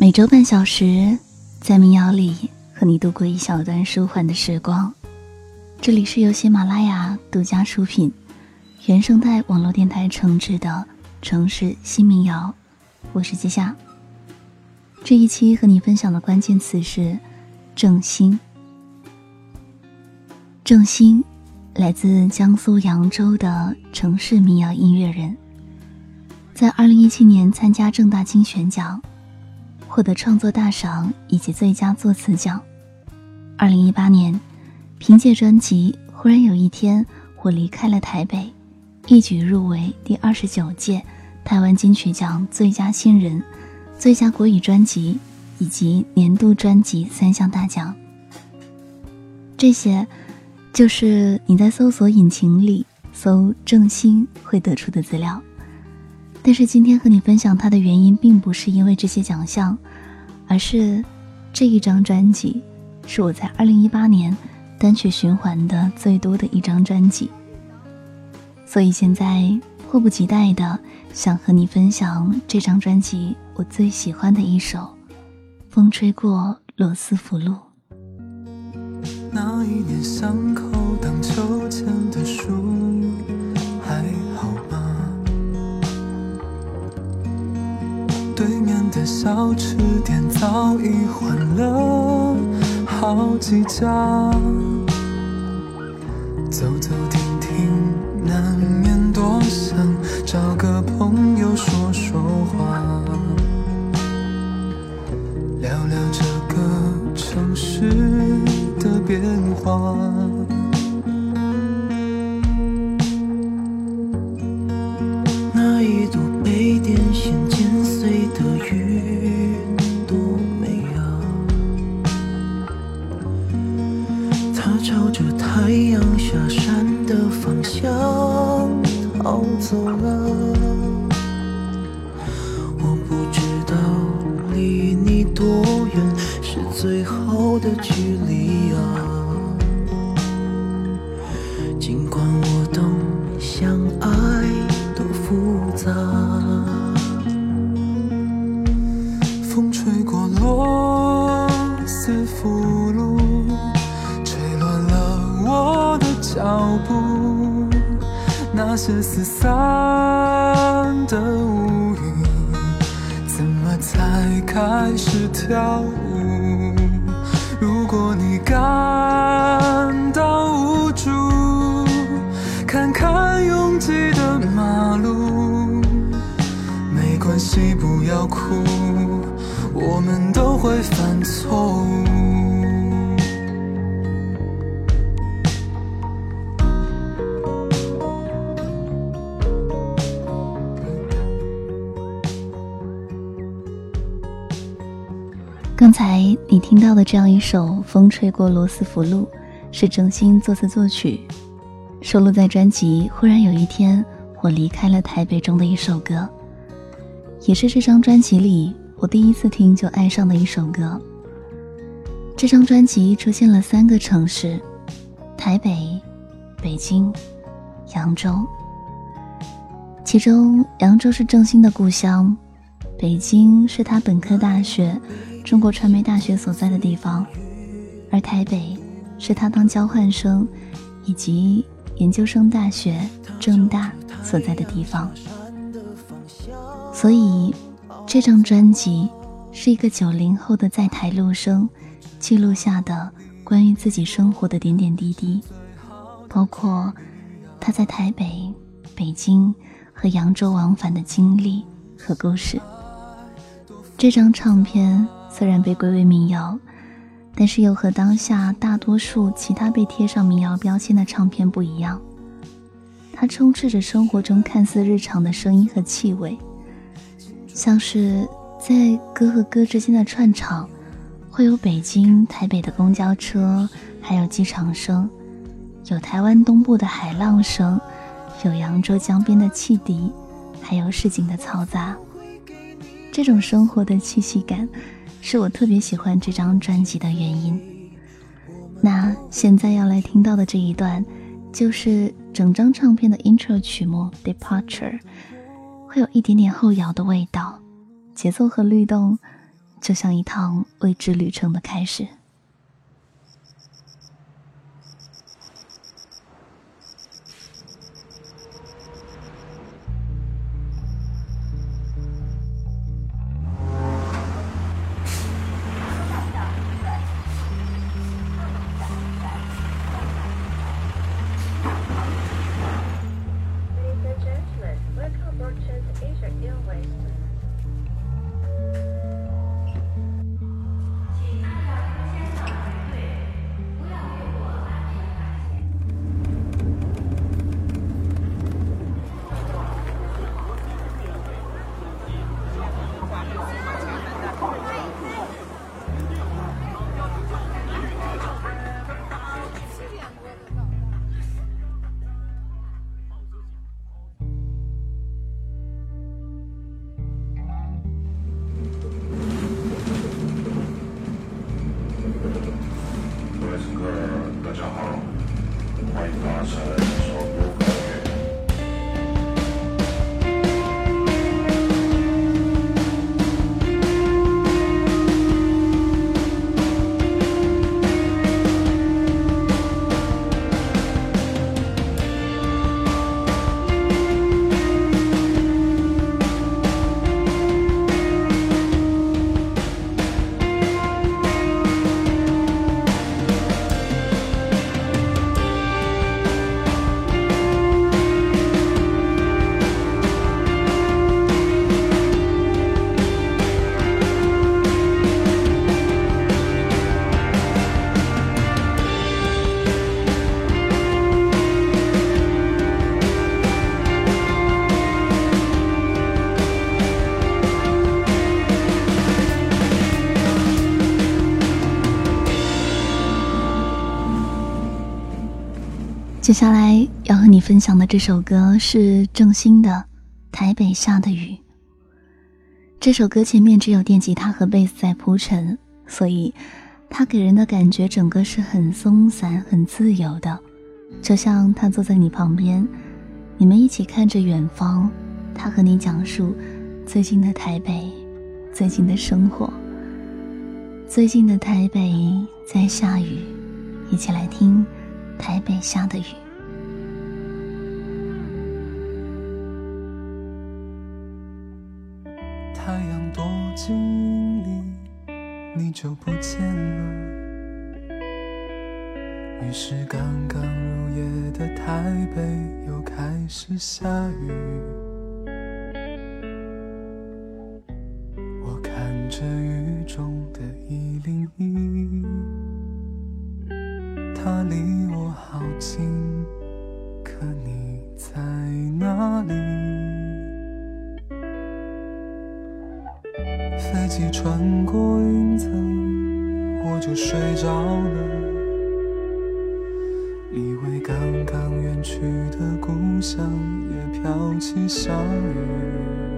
每周半小时，在民谣里和你度过一小段舒缓的时光。这里是由喜马拉雅独家出品、原生态网络电台承制的城市新民谣，我是季夏。这一期和你分享的关键词是“正兴”。正兴来自江苏扬州的城市民谣音乐人，在二零一七年参加正大金选奖。获得创作大赏以及最佳作词奖。二零一八年，凭借专辑《忽然有一天我离开了台北》，一举入围第二十九届台湾金曲奖最佳新人、最佳国语专辑以及年度专辑三项大奖。这些，就是你在搜索引擎里搜“郑兴”会得出的资料。但是今天和你分享它的原因，并不是因为这些奖项，而是这一张专辑是我在二零一八年单曲循环的最多的一张专辑，所以现在迫不及待的想和你分享这张专辑我最喜欢的一首《风吹过罗斯福路》。那一年巷口荡秋千的树。的小吃店早已换了好几家，走走停停，难免多想找个朋友说说话，聊聊这个城市的变化。走了。我不知道离你多远是最好的距离啊，尽管我。四散的乌云，怎么才开始跳舞？如果你感到无助，看看拥挤的马路，没关系，不要哭，我们都会犯刚才你听到的这样一首《风吹过罗斯福路》，是郑兴作词作曲，收录在专辑《忽然有一天我离开了台北》中的一首歌，也是这张专辑里我第一次听就爱上的一首歌。这张专辑出现了三个城市：台北、北京、扬州。其中，扬州是郑兴的故乡，北京是他本科大学。中国传媒大学所在的地方，而台北是他当交换生以及研究生大学正大所在的地方。所以，这张专辑是一个九零后的在台陆生记录下的关于自己生活的点点滴滴，包括他在台北、北京和扬州往返的经历和故事。这张唱片。虽然被归为民谣，但是又和当下大多数其他被贴上民谣标签的唱片不一样。它充斥着生活中看似日常的声音和气味，像是在歌和歌之间的串场，会有北京、台北的公交车，还有机场声，有台湾东部的海浪声，有扬州江边的汽笛，还有市井的嘈杂。这种生活的气息感。是我特别喜欢这张专辑的原因。那现在要来听到的这一段，就是整张唱片的 intro 曲目《Departure》，会有一点点后摇的味道，节奏和律动就像一趟未知旅程的开始。接下来要和你分享的这首歌是郑兴的《台北下的雨》。这首歌前面只有电吉他和贝斯在铺陈，所以它给人的感觉整个是很松散、很自由的，就像他坐在你旁边，你们一起看着远方，他和你讲述最近的台北、最近的生活、最近的台北在下雨，一起来听。台北下的雨，太阳躲进云里你就不见了。于是刚刚入夜的台北又开始下雨。飞机穿过云层，我就睡着了。以为刚刚远去的故乡也飘起小雨。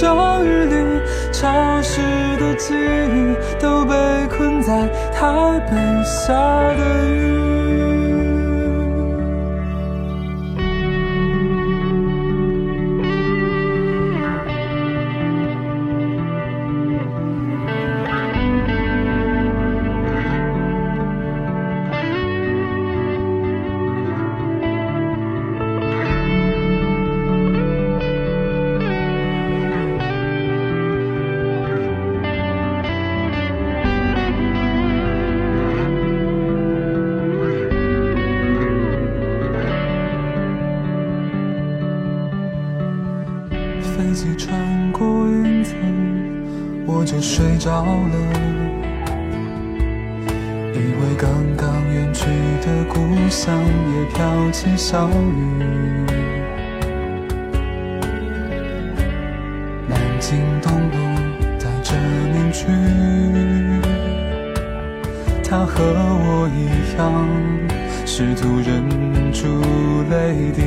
每一张日历。潮湿的记忆都被困在台北下的雨。过云层，我就睡着了，以为刚刚远去。的故乡也飘起小雨。南京东路带着面具，他和我一样，试图忍住泪滴。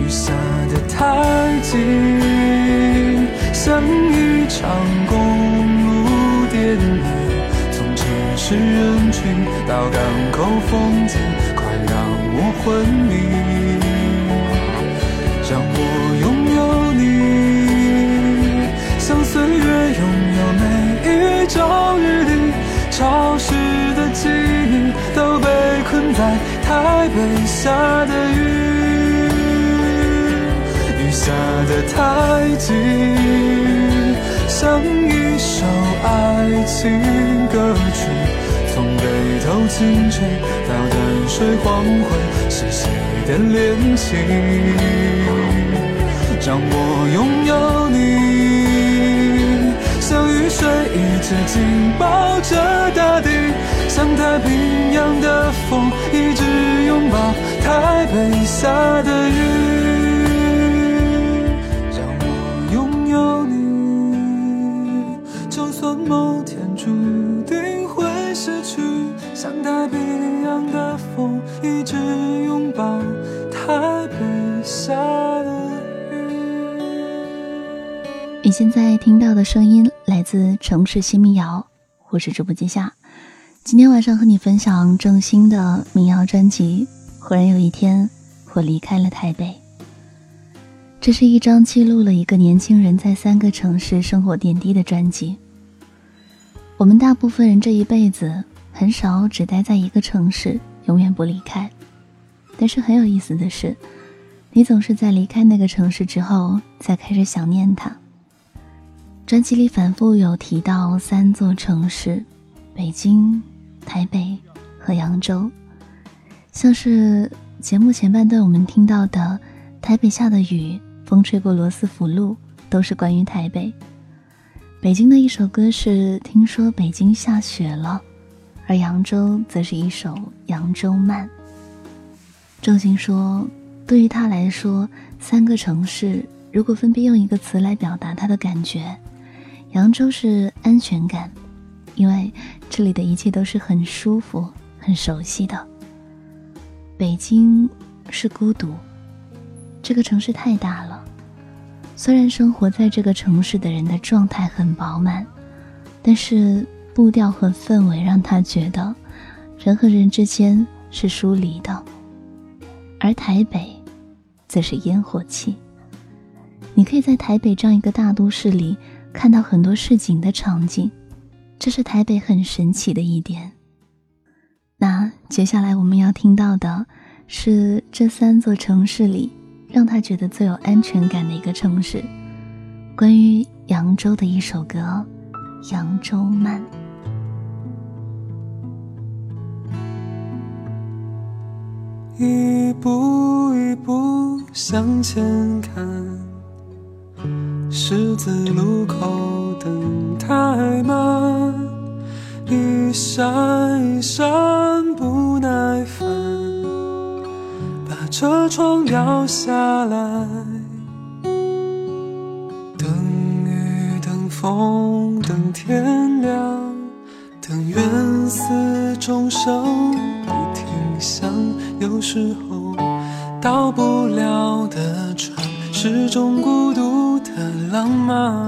雨下的太近，像一场公路电影。是人群到港口风景，快让我昏迷，让我拥有你，像岁月拥有每一张日历，潮湿的记忆都被困在台北下下的太急，像一首爱情歌曲。从北头清晨到淡水黄昏，是谁的恋情？让我拥有你，像雨水一直紧抱着大地，像太平洋的风一直拥抱台北下的雨。现在听到的声音来自城市新民谣，我是主播季夏。今天晚上和你分享郑兴的民谣专辑《忽然有一天，我离开了台北》。这是一张记录了一个年轻人在三个城市生活点滴的专辑。我们大部分人这一辈子很少只待在一个城市，永远不离开。但是很有意思的是，你总是在离开那个城市之后，才开始想念它。专辑里反复有提到三座城市：北京、台北和扬州。像是节目前半段我们听到的《台北下的雨》，风吹过罗斯福路，都是关于台北。北京的一首歌是《听说北京下雪了》，而扬州则是一首《扬州慢》。郑兴说，对于他来说，三个城市如果分别用一个词来表达他的感觉，扬州是安全感，因为这里的一切都是很舒服、很熟悉的；北京是孤独，这个城市太大了。虽然生活在这个城市的人的状态很饱满，但是步调和氛围让他觉得人和人之间是疏离的。而台北，则是烟火气。你可以在台北这样一个大都市里看到很多市井的场景，这是台北很神奇的一点。那接下来我们要听到的是这三座城市里。让他觉得最有安全感的一个城市，关于扬州的一首歌《扬州慢》。一步一步向前看，十字路口等太慢，一闪一闪不耐烦。把车窗摇下来，等雨，等风，等天亮，等缘死终生不停响。有时候，到不了的船，是种孤独浪漫。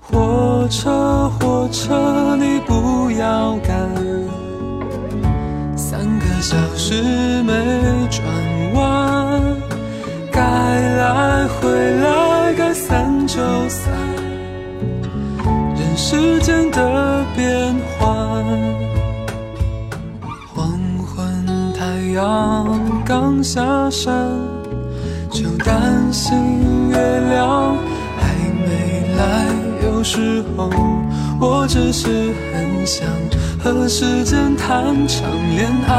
火车，火车，你不要赶。三个小时没转弯，该来回来，该散就散。人世间的变幻，黄昏太阳刚下山，担心月亮还没来。有时候，我只是很想。和时间谈场恋爱，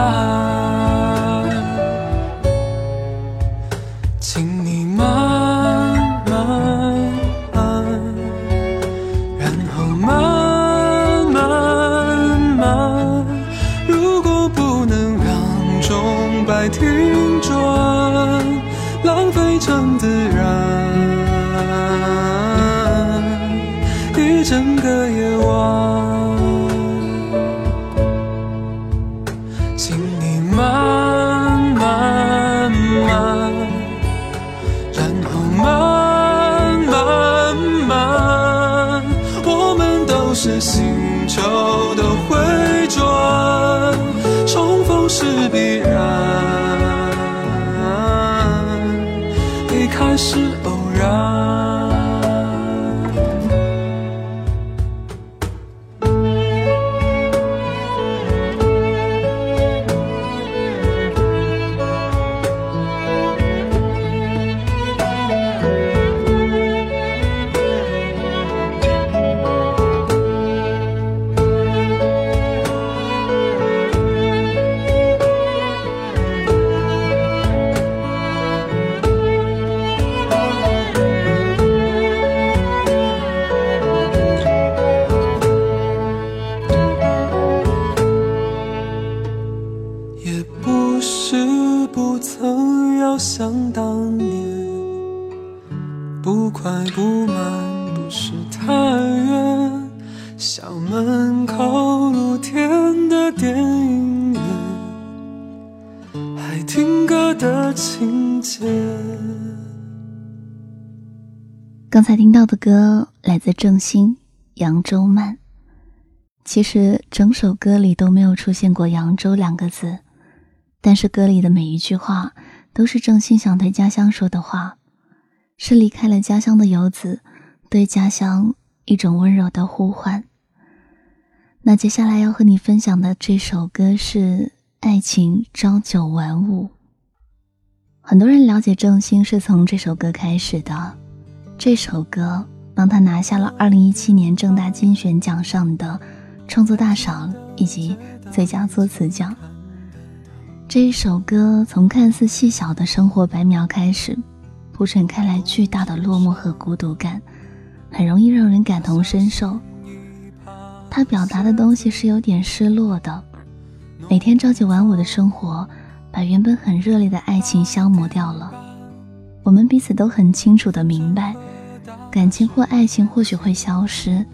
让门口露天的电影院，还听歌的情节。刚才听到的歌来自郑兴《扬州慢》。其实整首歌里都没有出现过“扬州”两个字，但是歌里的每一句话都是郑兴想对家乡说的话，是离开了家乡的游子对家乡一种温柔的呼唤。那接下来要和你分享的这首歌是《爱情朝九晚五》。很多人了解郑兴是从这首歌开始的。这首歌帮他拿下了二零一七年正大金选奖上的创作大赏以及最佳作词奖。这一首歌从看似细小的生活白描开始，铺陈开来巨大的落寞和孤独感，很容易让人感同身受。他表达的东西是有点失落的，每天朝九晚五的生活，把原本很热烈的爱情消磨掉了。我们彼此都很清楚的明白。感情或爱情或许会消失，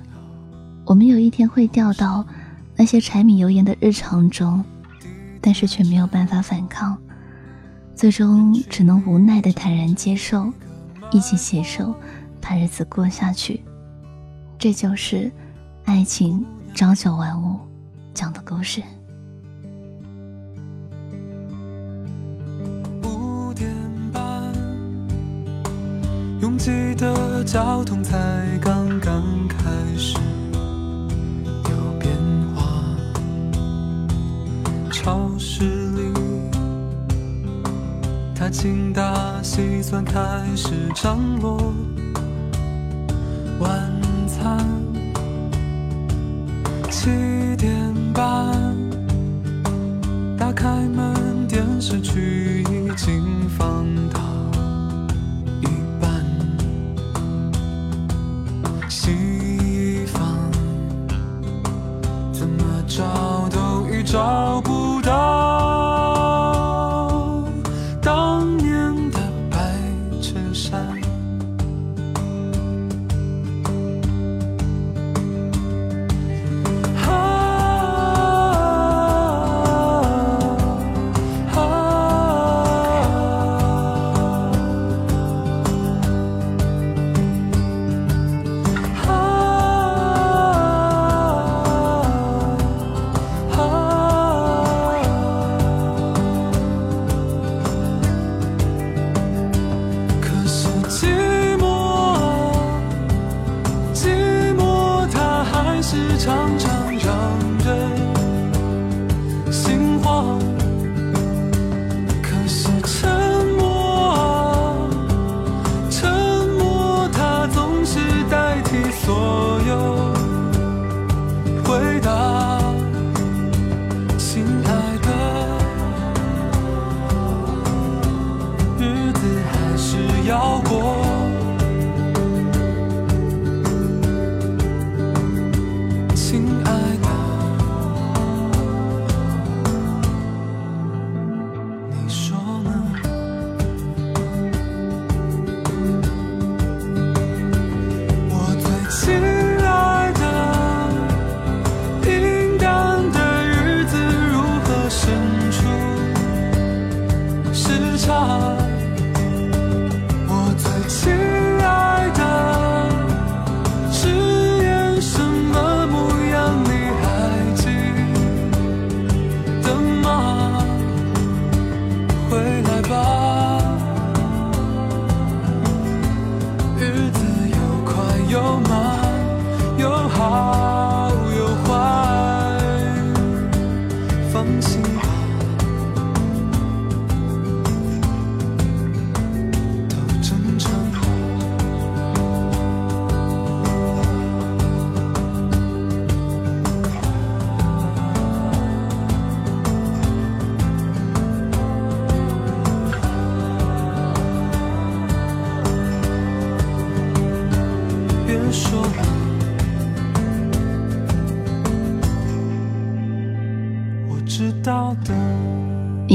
我们有一天会掉到那些柴米油盐的日常中，但是却没有办法反抗，最终只能无奈的坦然接受，一起携手把日子过下去。这就是爱情朝九晚五讲的故事。五点半拥挤的交通才刚刚开始有变化，超市里，他精打细算开始张罗七点半打开门，电视剧已经放到。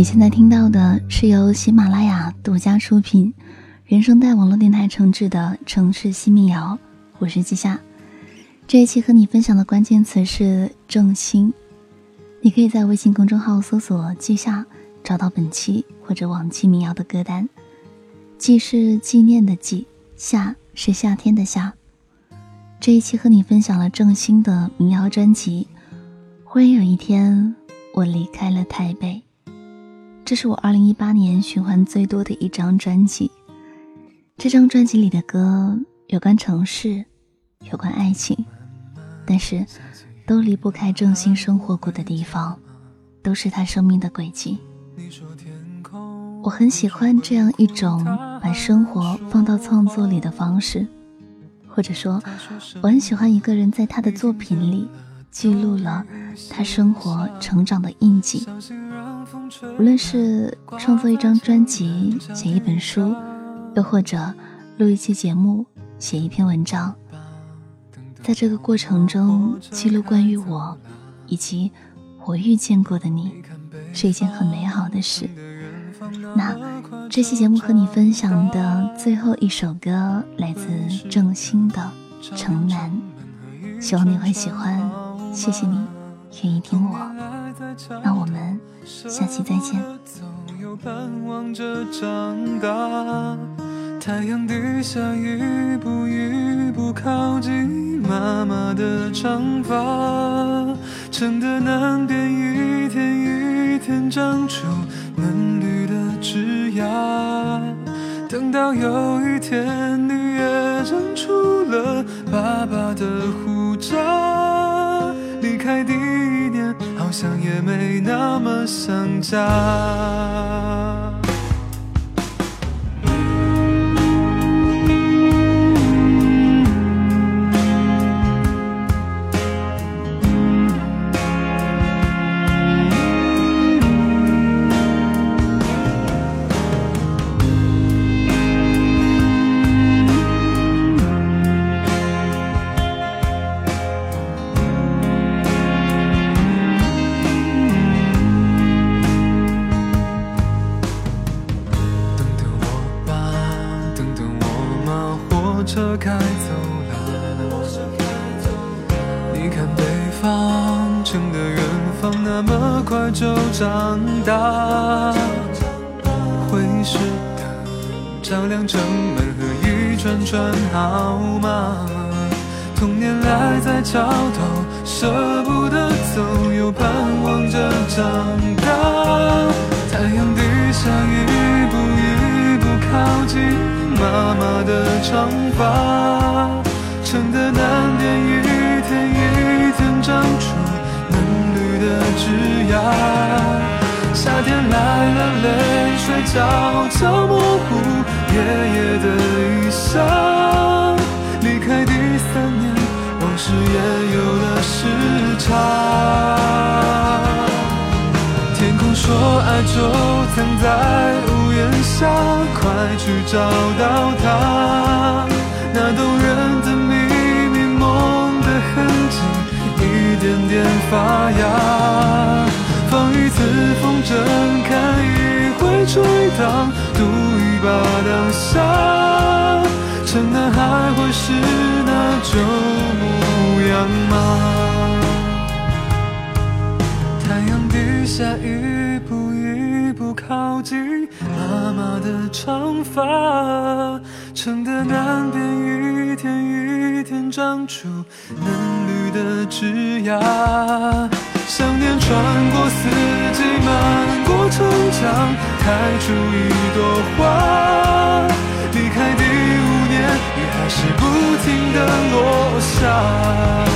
你现在听到的是由喜马拉雅独家出品、原声带网络电台承制的《城市新民谣》，我是季夏。这一期和你分享的关键词是正心。你可以在微信公众号搜索“季夏”，找到本期或者往期民谣的歌单。季是纪念的季，夏是夏天的夏。这一期和你分享了郑兴的民谣专辑。忽然有一天，我离开了台北。这是我二零一八年循环最多的一张专辑。这张专辑里的歌有关城市，有关爱情，但是都离不开郑兴生活过的地方，都是他生命的轨迹。我很喜欢这样一种把生活放到创作里的方式，或者说，我很喜欢一个人在他的作品里记录了他生活成长的印记。无论是创作一张专辑、写一本书，又或者录一期节目、写一篇文章，在这个过程中记录关于我以及我遇见过的你，是一件很美好的事。那这期节目和你分享的最后一首歌来自郑兴的《城南》，希望你会喜欢。谢谢你愿意听我，那我们下期再见。太阳底下一步一步靠近妈妈的长发，城的南边一天一天长出嫩绿的枝桠。等到有一天你也长出了爸爸的胡渣，第一年好像也没那么想家。方城的远方那么快就长大，灰是灯照亮城门和一串串号码，童年赖在桥头，舍不得走，又盼望着长大，太阳底下一步一步靠近。妈妈的长发，城的南边枝桠。夏天来了，泪水悄悄模糊爷爷的衣裳。离开第三年，往事也有了时差。天空说爱就藏在屋檐下，快去找到它。那动人发芽。放一次风筝，看一回吹荡，赌一把当下。城南还会是那旧模样吗？太阳底下一步一步靠近妈妈的长发，城的南边一天雨天长出嫩绿的枝桠。想念穿过四季，漫过城墙，开出一朵花。离开第五年，雨还是不停的落下。